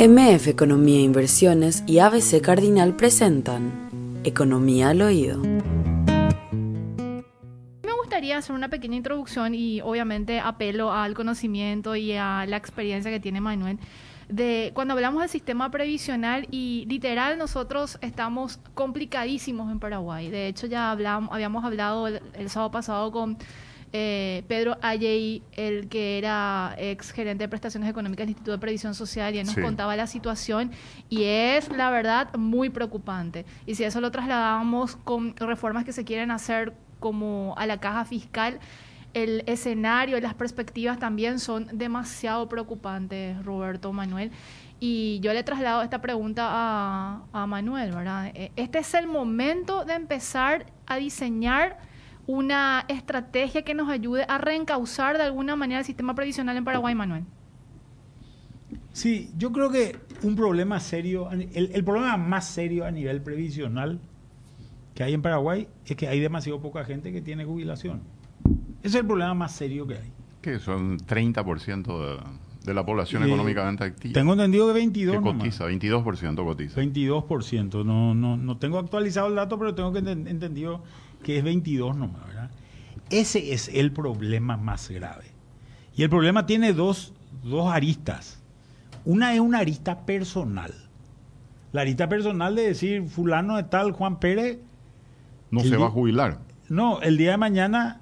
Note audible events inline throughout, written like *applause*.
MF Economía e Inversiones y ABC Cardinal presentan Economía al Oído. Me gustaría hacer una pequeña introducción y obviamente apelo al conocimiento y a la experiencia que tiene Manuel de cuando hablamos del sistema previsional y literal nosotros estamos complicadísimos en Paraguay. De hecho ya hablamos, habíamos hablado el sábado pasado con eh, Pedro Ayey, el que era ex gerente de prestaciones económicas del Instituto de Previsión Social, y él nos contaba la situación y es, la verdad, muy preocupante. Y si eso lo trasladamos con reformas que se quieren hacer como a la caja fiscal, el escenario y las perspectivas también son demasiado preocupantes, Roberto Manuel. Y yo le he trasladado esta pregunta a, a Manuel, ¿verdad? E, este es el momento de empezar a diseñar una estrategia que nos ayude a reencauzar de alguna manera el sistema previsional en Paraguay, Manuel? Sí, yo creo que un problema serio, el, problema más serio a nivel previsional que hay en Paraguay es que hay demasiado poca gente que tiene jubilación. Ese es el problema más serio que hay. Que son 30% de, de la población económicamente activa. Tengo entendido que 22 que cotiza, 22% cotiza. 22%, no, no, no tengo actualizado el dato, pero tengo que entendido que es 22 nomás, ¿verdad? Ese es el problema más grave. Y el problema tiene dos, dos aristas. Una es una arista personal. La arista personal de decir, fulano de tal, Juan Pérez... No se va a jubilar. No, el día de mañana,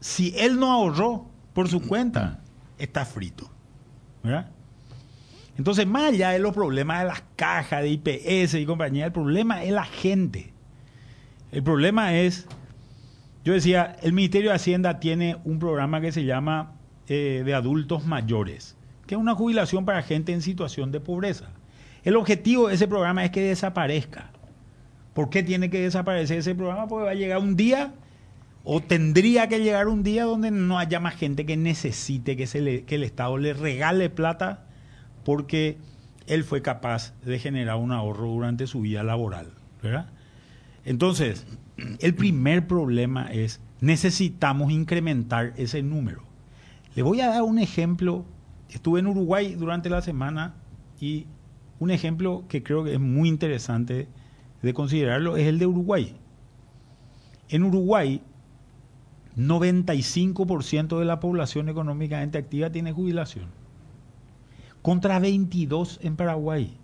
si él no ahorró por su cuenta, está frito. ¿Verdad? Entonces, más allá de los problemas de las cajas, de IPS y compañía, el problema es la gente. El problema es, yo decía, el Ministerio de Hacienda tiene un programa que se llama eh, de adultos mayores, que es una jubilación para gente en situación de pobreza. El objetivo de ese programa es que desaparezca. ¿Por qué tiene que desaparecer ese programa? Porque va a llegar un día, o tendría que llegar un día donde no haya más gente que necesite que, se que el Estado le regale plata porque él fue capaz de generar un ahorro durante su vida laboral. ¿verdad? Entonces, el primer problema es, necesitamos incrementar ese número. Le voy a dar un ejemplo. Estuve en Uruguay durante la semana y un ejemplo que creo que es muy interesante de considerarlo es el de Uruguay. En Uruguay, 95% de la población económicamente activa tiene jubilación, contra 22 en Paraguay.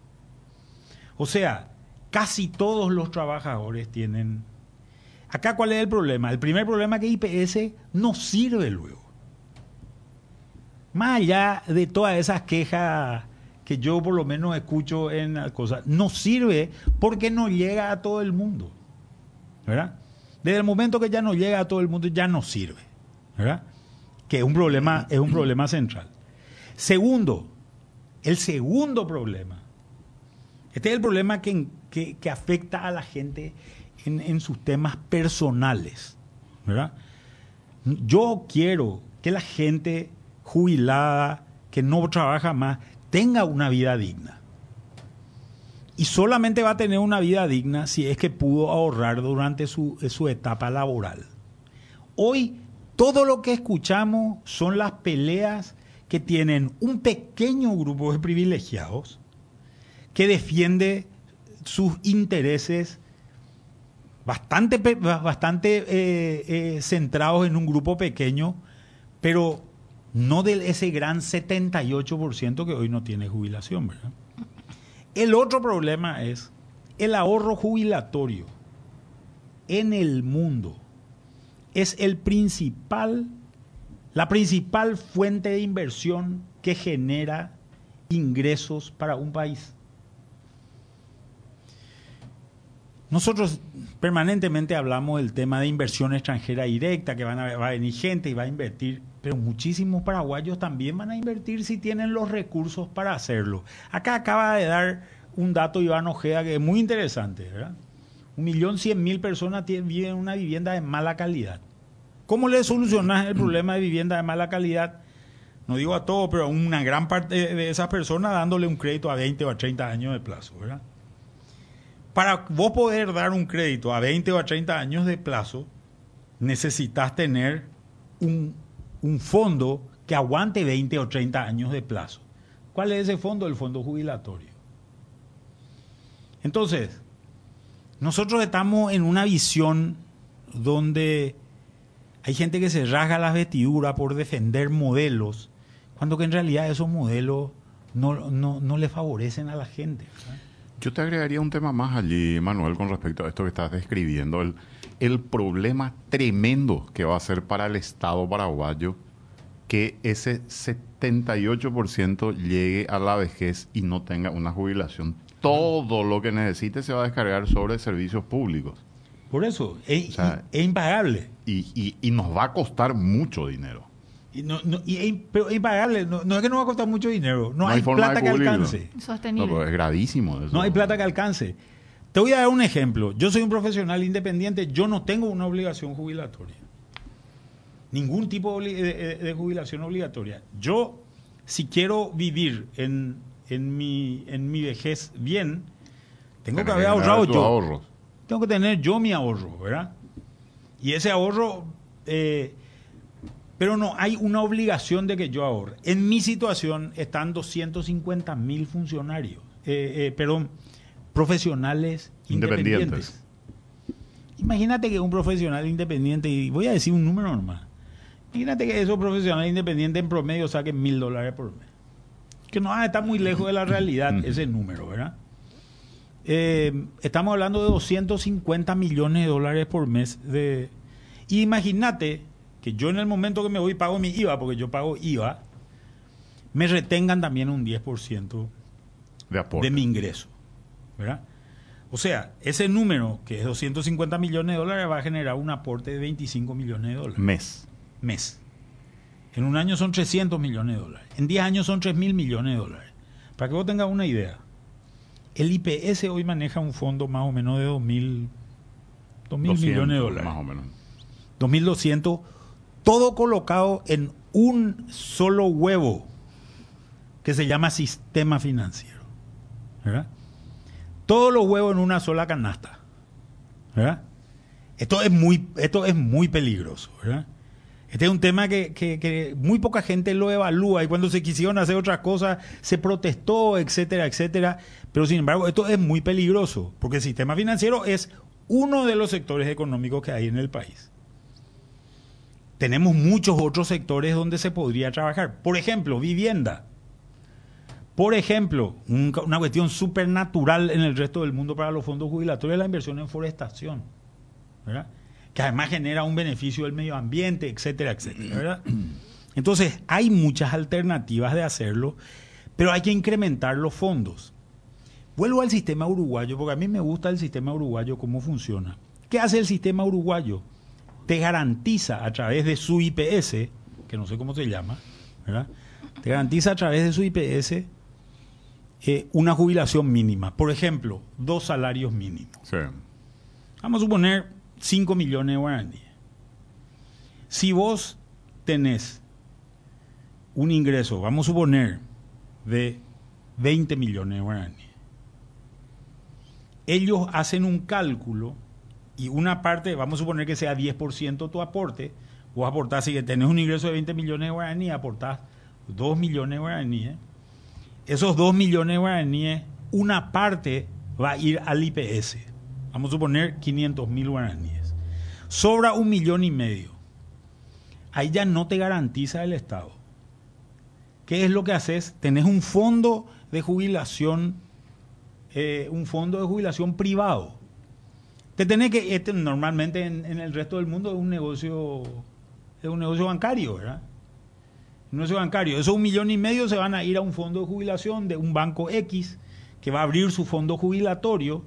O sea, casi todos los trabajadores tienen... Acá cuál es el problema? El primer problema es que IPS no sirve luego. Más allá de todas esas quejas que yo por lo menos escucho en las cosas, no sirve porque no llega a todo el mundo. ¿Verdad? Desde el momento que ya no llega a todo el mundo, ya no sirve. ¿Verdad? Que es un problema, es un problema central. Segundo, el segundo problema este es el problema que, afecta a la gente en, sus temas personales. Yo quiero que la gente jubilada, que no trabaja más, tenga una vida digna. Y solamente va a tener una vida digna si es que pudo ahorrar durante su, su etapa laboral. Hoy todo lo que escuchamos son las peleas que tienen un pequeño grupo de privilegiados que defiende sus intereses bastante, bastante eh, eh, centrados en un grupo pequeño, pero no de ese gran 78% que hoy no tiene jubilación. El otro problema es el ahorro jubilatorio en el mundo. Es el principal, la principal fuente de inversión que genera ingresos para un país. Nosotros permanentemente hablamos del tema de inversión extranjera directa, que van a, va a venir gente y va a invertir, pero muchísimos paraguayos también van a invertir si tienen los recursos para hacerlo. Acá acaba de dar un dato Iván Ojeda que es muy interesante, ¿verdad? Un millón cien mil personas viven en una vivienda de mala calidad. ¿Cómo le solucionas el problema de vivienda de mala calidad? No digo a todo, pero a una gran parte de esas personas dándole un crédito a 20 o a 30 años de plazo, ¿verdad? Para vos poder dar un crédito a 20 o a 30 años de plazo, necesitas tener un, fondo que aguante 20 o 30 años de plazo. ¿Cuál es ese fondo? El fondo jubilatorio. Entonces, nosotros estamos en una visión donde hay gente que se rasga las vestiduras por defender modelos, cuando que en realidad esos modelos no, no, no le favorecen a la gente. Yo te agregaría un tema más allí, Manuel, con respecto a esto que estás describiendo, el, el problema tremendo que va a ser para el Estado paraguayo que ese 78% llegue a la vejez y no tenga una jubilación. Todo lo que necesite se va a descargar sobre servicios públicos. Por eso, es, O sea, es impagable. Y, y- y nos va a costar mucho dinero. Y no, no- y es- pero impagable. No, no es que no va a costar mucho dinero. No, No hay, hay forma plata de que alcance. No, Sostenible. pero es gravísimo eso. No hay plata que alcance. Te voy a dar un ejemplo. Yo soy un profesional independiente. Yo no tengo una obligación jubilatoria. Ningún tipo de, obli- de- de jubilación obligatoria. Yo, si quiero vivir en, en, mi, en mi vejez bien, tengo que haber ahorrado yo. ahorros. Tengo que tener yo mi ahorro, ¿verdad? Y ese ahorro, eh, pero no hay una obligación de que yo ahorre. En mi situación están 250 mil funcionarios, eh, eh, perdón, profesionales independientes. Independientes. Imagínate que un profesional independiente, y voy a decir un número nomás, imagínate que esos profesionales independientes en promedio saquen mil dólares por mes. Que no está muy lejos de la realidad ese número, ¿verdad? Eh, estamos hablando de 250 millones de dólares por mes. De... Y imagínate que yo en el momento que me voy pago mi IVA, porque yo pago IVA, me retengan también un 10% De aporte. de mi ingreso. ¿verdad? O sea, ese número, que es 250 millones de dólares, va a generar un aporte de 25 millones de dólares Mes. mes. En un año son 300 millones de dólares. En 10 años son 3 mil millones de dólares. Para que vos tengas una idea, el IPS hoy maneja un fondo más o menos de 2 mil 2 mil 200, millones de dólares. Más o menos. 2.200, todo colocado en un solo huevo que se llama sistema financiero. Todos los huevos en una sola canasta. Esto es muy, esto es muy peligroso. ¿verdad? Este es un tema que- que muy poca gente lo evalúa y cuando se quisieron hacer otras cosas se protestó, etcétera, etcétera. Pero sin embargo, esto es muy peligroso porque el sistema financiero es uno de los sectores económicos que hay en el país tenemos muchos otros sectores donde se podría trabajar. Por ejemplo, vivienda. Por ejemplo, un- una cuestión supernatural en el resto del mundo para los fondos jubilatorios es la inversión en forestación, ¿verdad? que además genera un beneficio del medio ambiente, etcétera, etcétera. ¿verdad? *clears throat* Entonces, hay muchas alternativas de hacerlo, pero hay que incrementar los fondos. Vuelvo al sistema uruguayo, porque a mí me gusta el sistema uruguayo, cómo funciona. ¿Qué hace el sistema uruguayo? Te garantiza a través de su IPS, que no sé cómo se llama, ¿verdad? Te garantiza a través de su IPS eh, una jubilación mínima. Por ejemplo, dos salarios mínimos. Sí. Vamos a suponer 5 millones de guaraníes. Si vos tenés un ingreso, vamos a suponer, de 20 millones de guaraníes, ellos hacen un cálculo y una parte, vamos a suponer que sea 10% tu aporte, vos aportás, si tenés un ingreso de 20 millones de guaraníes, aportás 2 millones de guaraníes, esos 2 millones de guaraníes, una parte va a ir al IPS. Vamos a suponer 500 mil guaraníes. Sobra un millón y medio. Ahí ya no te garantiza el Estado. ¿Qué es lo que haces? Tenés un fondo de jubilación, eh, un fondo de jubilación privado. Te tenés que, este, normalmente en, el resto del mundo es un negocio, es un negocio bancario, ¿verdad? Un negocio bancario. Esos un millón y medio se van a ir a un fondo de jubilación de un banco X que va a abrir su fondo jubilatorio.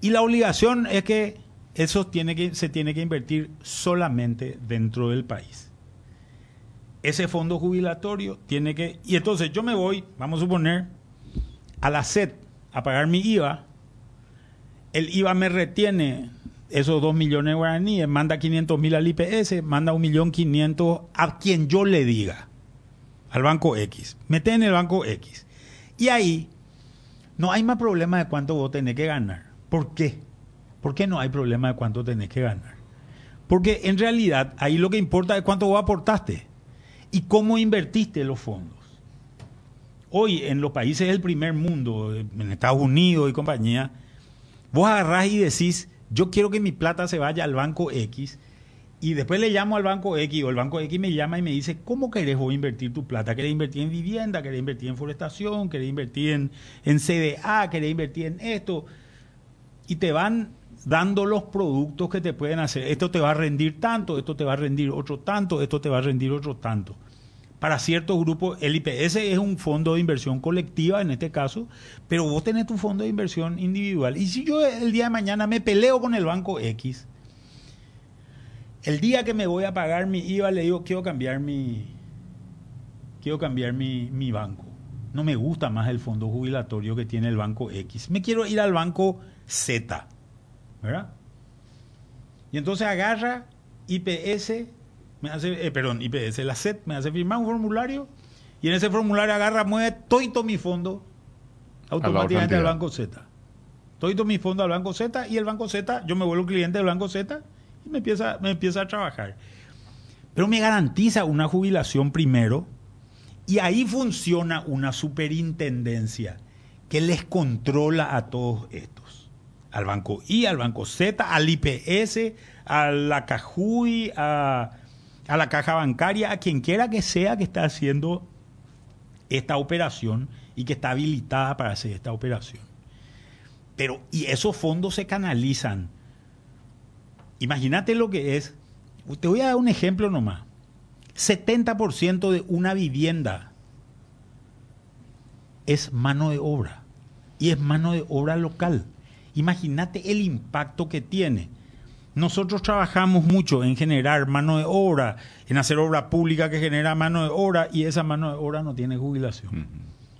Y la obligación es que eso tiene que, se tiene que invertir solamente dentro del país. Ese fondo jubilatorio tiene que... Y entonces yo me voy, vamos a suponer, a la SED a pagar mi IVA. El IVA me retiene esos 2 millones de guaraníes, manda 500 mil al IPS, manda 1.500.000 a quien yo le diga, al banco X. Mete en el banco X. Y ahí no hay más problema de cuánto vos tenés que ganar. ¿Por qué? ¿Por qué no hay problema de cuánto tenés que ganar? Porque en realidad ahí lo que importa es cuánto vos aportaste y cómo invertiste los fondos. Hoy en los países del primer mundo, en Estados Unidos y compañía, vos agarrás y decís, yo quiero que mi plata se vaya al banco X y después le llamo al banco X o el banco X me llama y me dice, ¿cómo querés vos invertir tu plata? ¿Querés invertir en vivienda? ¿Querés invertir en forestación? ¿Querés invertir en, en CDA? ¿Querés invertir en esto? Y te van dando los productos que te pueden hacer. Esto te va a rendir tanto, esto te va a rendir otro tanto, esto te va a rendir otro tanto. Para ciertos grupos, el IPS es un fondo de inversión colectiva en este caso, pero vos tenés tu fondo de inversión individual. Y si yo el día de mañana me peleo con el banco X, el día que me voy a pagar mi IVA le digo, quiero cambiar mi, quiero cambiar mi, mi banco. No me gusta más el fondo jubilatorio que tiene el banco X. Me quiero ir al banco Z. ¿Verdad? Y entonces agarra IPS, me hace, eh, perdón, IPS, la SET, me hace firmar un formulario y en ese formulario agarra, mueve todo mi fondo automáticamente al banco Z. Todo mi fondo al banco Z y el banco Z, yo me vuelvo cliente del banco Z y me empieza, me empieza a trabajar. Pero me garantiza una jubilación primero y ahí funciona una superintendencia que les controla a todos estos. Al banco I, al banco Z, al IPS, a la Cajuy, a, a la caja bancaria, a quien quiera que sea que está haciendo esta operación y que está habilitada para hacer esta operación. Pero, y esos fondos se canalizan Imagínate lo que es. Te voy a dar un ejemplo nomás. 70% de una vivienda es mano de obra. Y es mano de obra local. Imagínate el impacto que tiene. Nosotros trabajamos mucho en generar mano de obra, en hacer obra pública que genera mano de obra y esa mano de obra no tiene jubilación.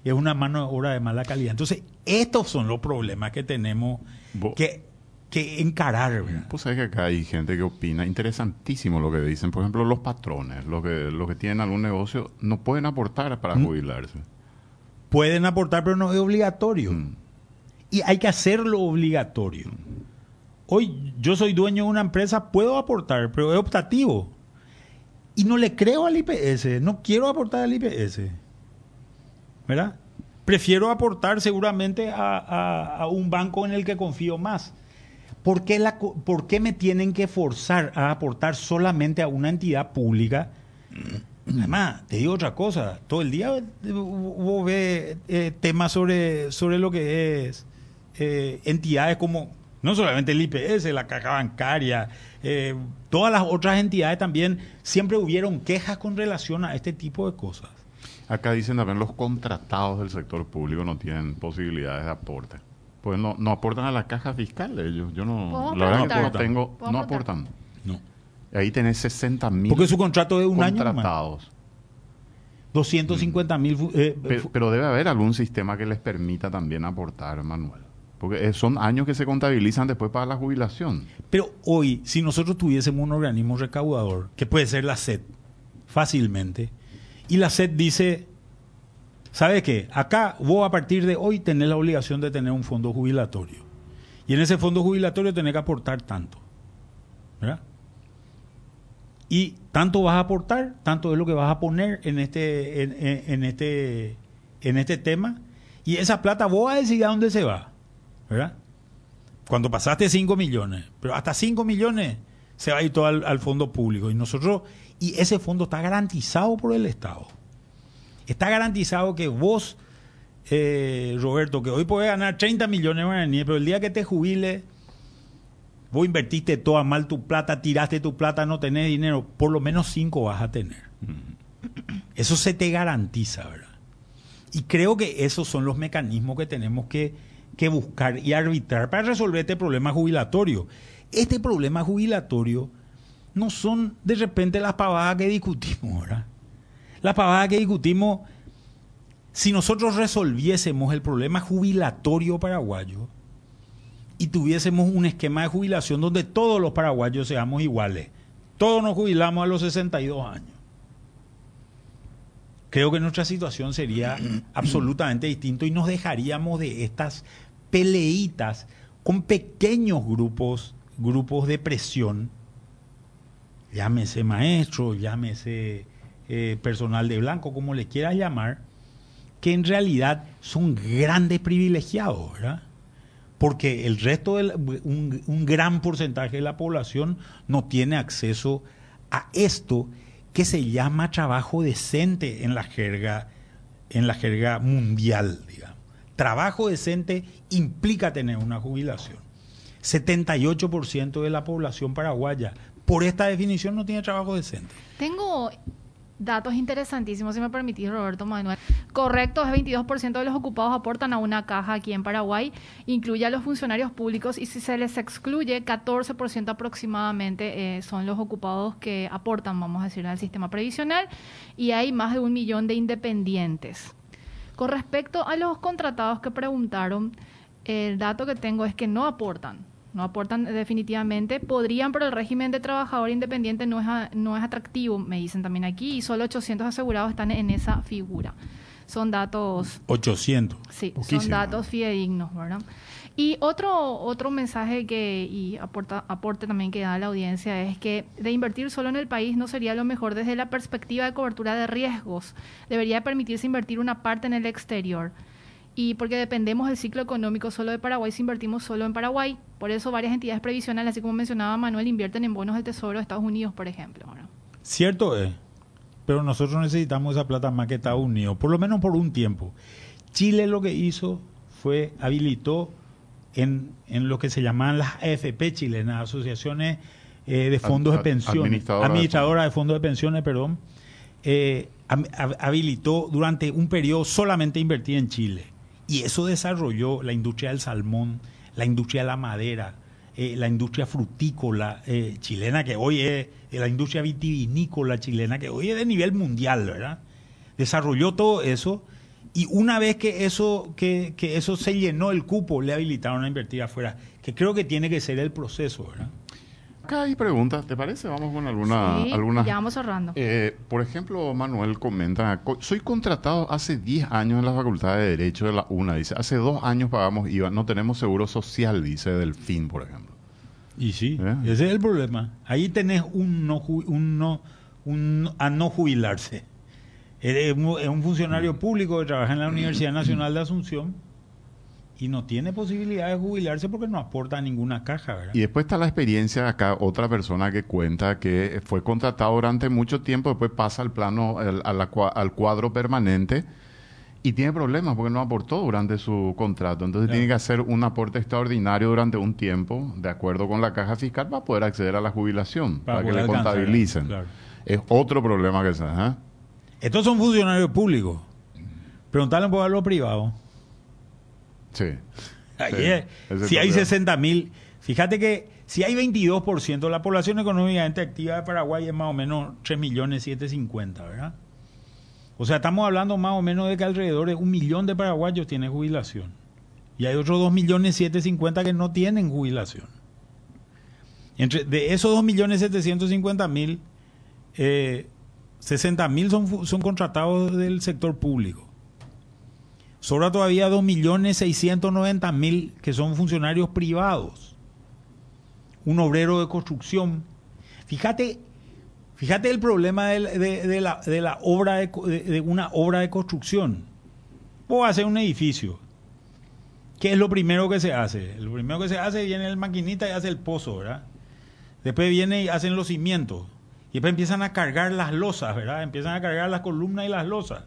Es una mano de obra de mala calidad. Entonces, estos son los problemas que tenemos que que encarar. Pues sabes que acá hay gente que opina, interesantísimo lo que dicen. Por ejemplo, los patrones, los que, los que tienen algún negocio, no pueden aportar para mm. jubilarse. Pueden aportar, pero no es obligatorio. Mm. Y hay que hacerlo obligatorio. Hoy yo soy dueño de una empresa, puedo aportar, pero es optativo. Y no le creo al IPS, no quiero aportar al IPS. ¿Verdad? Prefiero aportar seguramente a un banco en el que confío más. ¿Por qué, la, ¿Por qué me tienen que forzar a aportar solamente a una entidad pública? Además, te digo otra cosa, todo el día vos ves eh, temas sobre, sobre lo que es eh, entidades como, no solamente el IPS, la caja bancaria, eh, todas las otras entidades también, siempre hubieron quejas con relación a este tipo de cosas. Acá dicen también los contratados del sector público no tienen posibilidades de aporte. Pues no, no aportan a la caja fiscal ellos. Yo no, la verdad que tengo, no aportan. No. Ahí tenés 60 mil. Porque su contrato es un año. Contratados. 250 mil. Eh, pero, debe haber algún sistema que les permita también aportar, Manuel. Porque son años que se contabilizan después para la jubilación. Pero hoy, si nosotros tuviésemos un organismo recaudador, que puede ser la SED, fácilmente, y la SED dice, ¿Sabes qué? Acá vos a partir de hoy tenés la obligación de tener un fondo jubilatorio. Y en ese fondo jubilatorio tenés que aportar tanto. ¿Verdad? Y tanto vas a aportar, tanto es lo que vas a poner en este, en, este, en este tema. Y esa plata vos a decidir a dónde se va. ¿Verdad? Cuando pasaste 5 millones, pero hasta 5 millones se va a ir todo al, al fondo público. Y nosotros, y ese fondo está garantizado por el Estado está garantizado que vos, eh, Roberto, que hoy podés ganar 30 millones de pero el día que te jubile, vos invertiste toda mal tu plata, tiraste tu plata, no tenés dinero, por lo menos 5 vas a tener. Eso se te garantiza, ¿verdad? Y creo que esos son los mecanismos que tenemos que, que buscar y arbitrar para resolver este problema jubilatorio. Este problema jubilatorio no son de repente las pavadas que discutimos, ¿verdad? La pavada que discutimos, si nosotros resolviésemos el problema jubilatorio paraguayo y tuviésemos un esquema de jubilación donde todos los paraguayos seamos iguales, todos nos jubilamos a los 62 años. Creo que nuestra situación sería *clears throat* absolutamente distinta y nos dejaríamos de estas peleitas con pequeños grupos, grupos de presión, llámese maestro, llámese eh, personal de blanco, como le quieras llamar, que en realidad son grandes privilegiados, ¿verdad? Porque el resto, del, un, un gran porcentaje de la población no tiene acceso a esto que se llama trabajo decente en la jerga, en la jerga mundial, digamos. Trabajo decente implica tener una jubilación. 78% de la población paraguaya, por esta definición, no tiene trabajo decente. Tengo datos interesantísimos, si me permitís, Roberto Manuel. Correcto, es 22% de los ocupados aportan a una caja aquí en Paraguay, incluye a los funcionarios públicos y si se les excluye, 14% aproximadamente eh, son los ocupados que aportan, vamos a decir, al sistema previsional y hay más de un millón de independientes. Con respecto a los contratados que preguntaron, el dato que tengo es que no aportan no aportan definitivamente. Podrían, pero el régimen de trabajador independiente no es, no es atractivo, me dicen también aquí, y solo 800 asegurados están en esa figura. Son datos... 800. Sí, son datos fidedignos, ¿verdad? Y otro, otro mensaje que y aporta, aporte también que da la audiencia es que de invertir solo en el país no sería lo mejor desde la perspectiva de cobertura de riesgos. Debería permitirse invertir una parte en el exterior y porque dependemos del ciclo económico solo de Paraguay si invertimos solo en Paraguay. Por eso varias entidades previsionales, así como mencionaba Manuel, invierten en bonos del Tesoro de Estados Unidos, por ejemplo. Cierto es, pero nosotros necesitamos esa plata más que Estados Unidos, por lo menos por un tiempo. Chile lo que hizo fue habilitó en, en lo que se llaman las AFP chilenas, asociaciones eh, de fondos de pensiones, administradoras de fondos de pensiones, perdón, eh, habilitó durante un periodo solamente invertir en Chile y eso desarrolló la industria del salmón, la industria de la madera, eh, la industria frutícola eh, chilena, que hoy es eh, la industria vitivinícola chilena, que hoy es de nivel mundial, ¿verdad? Desarrolló todo eso y una vez que eso, que, que eso se llenó el cupo, le habilitaron a invertir afuera, que creo que tiene que ser el proceso, ¿verdad? Acá hay preguntas, ¿te parece? Vamos con alguna. Sí, alguna, ya vamos cerrando. Eh, por ejemplo, Manuel comenta: Soy contratado hace 10 años en la Facultad de Derecho de la UNA. Dice: Hace dos años pagamos IVA, no tenemos seguro social, dice Delfín, por ejemplo. Y sí, ¿Eh? ese es el problema. Ahí tenés un no, un no, un, a no jubilarse. Es un funcionario mm. público que trabaja en la *clears throat* Universidad Nacional de Asunción y no tiene posibilidad de jubilarse porque no aporta ninguna caja, ¿verdad? Y después está la experiencia acá, otra persona que cuenta que fue contratado durante mucho tiempo, después pasa al plano, al, cuadro permanente y tiene problemas porque no aportó durante su contrato. Entonces tiene que hacer un aporte extraordinario durante un tiempo, de acuerdo con la caja fiscal, para poder acceder a la jubilación, para, que le contabilicen. Es otro problema que se... ¿eh? Estos son funcionarios públicos. Preguntarle por lo privado. Sí. si hay 60 mil, fíjate que si hay 22%, la población económicamente activa de Paraguay es más o menos 3 millones 750, ¿verdad? O sea, estamos hablando más o menos de que alrededor de un millón de paraguayos tienen jubilación. Y hay otros 2 millones 750 que no tienen jubilación. Entre, de esos 2 millones 750 mil, eh, 60 mil son, son contratados del sector público. Sobra todavía 2.690.000 que son funcionarios privados. Un obrero de construcción. Fíjate, fíjate el problema de, la, de la, obra de, una obra de construcción. Vos hacer un edificio. ¿Qué es lo primero que se hace? Lo primero que se hace viene el maquinita y hace el pozo, ¿verdad? Después viene y hacen los cimientos. Y después empiezan a cargar las losas, ¿verdad? Empiezan a cargar las columnas y las losas.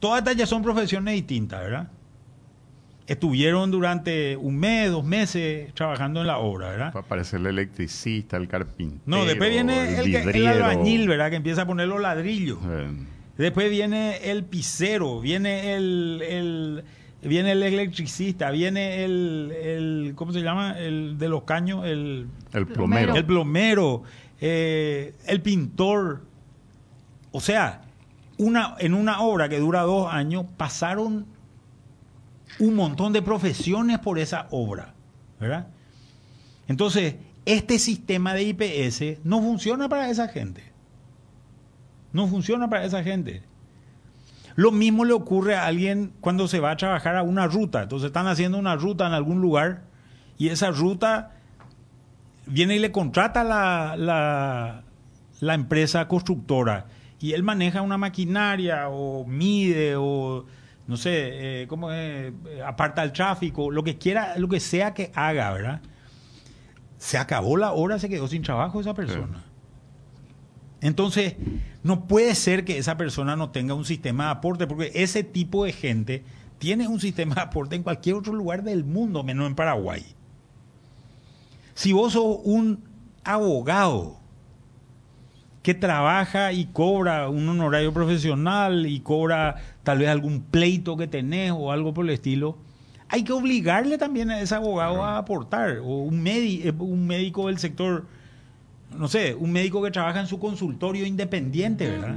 Todas estas ya son profesiones distintas, ¿verdad? Estuvieron durante un mes, dos meses trabajando en la obra, ¿verdad? Aparece el electricista, el carpintero. No, después viene el, el, albañil, ¿verdad? Que empieza a poner los ladrillos. Después viene el pisero, viene el, viene el electricista, viene el, ¿cómo se llama? El de los caños, el, el plomero. El plomero, eh, el pintor. O sea, una, en una obra que dura dos años, pasaron un montón de profesiones por esa obra, ¿verdad? Entonces, este sistema de IPS no funciona para esa gente. No funciona para esa gente. Lo mismo le ocurre a alguien cuando se va a trabajar a una ruta. Entonces están haciendo una ruta en algún lugar y esa ruta viene y le contrata la, la, la empresa constructora y él maneja una maquinaria o mide o no sé, eh, ¿cómo es? Eh, aparta el tráfico, lo que quiera, lo que sea que haga, ¿verdad? Se acabó la hora, se quedó sin trabajo esa persona. Entonces, no puede ser que esa persona no tenga un sistema de aporte, porque ese tipo de gente tiene un sistema de aporte en cualquier otro lugar del mundo, menos en Paraguay. Si vos sos un abogado que trabaja y cobra un honorario profesional y cobra tal vez algún pleito que tenés o algo por el estilo, hay que obligarle también a ese abogado a aportar. O un, eh, un médico del sector, no sé, un médico que trabaja en su consultorio independiente, ¿verdad?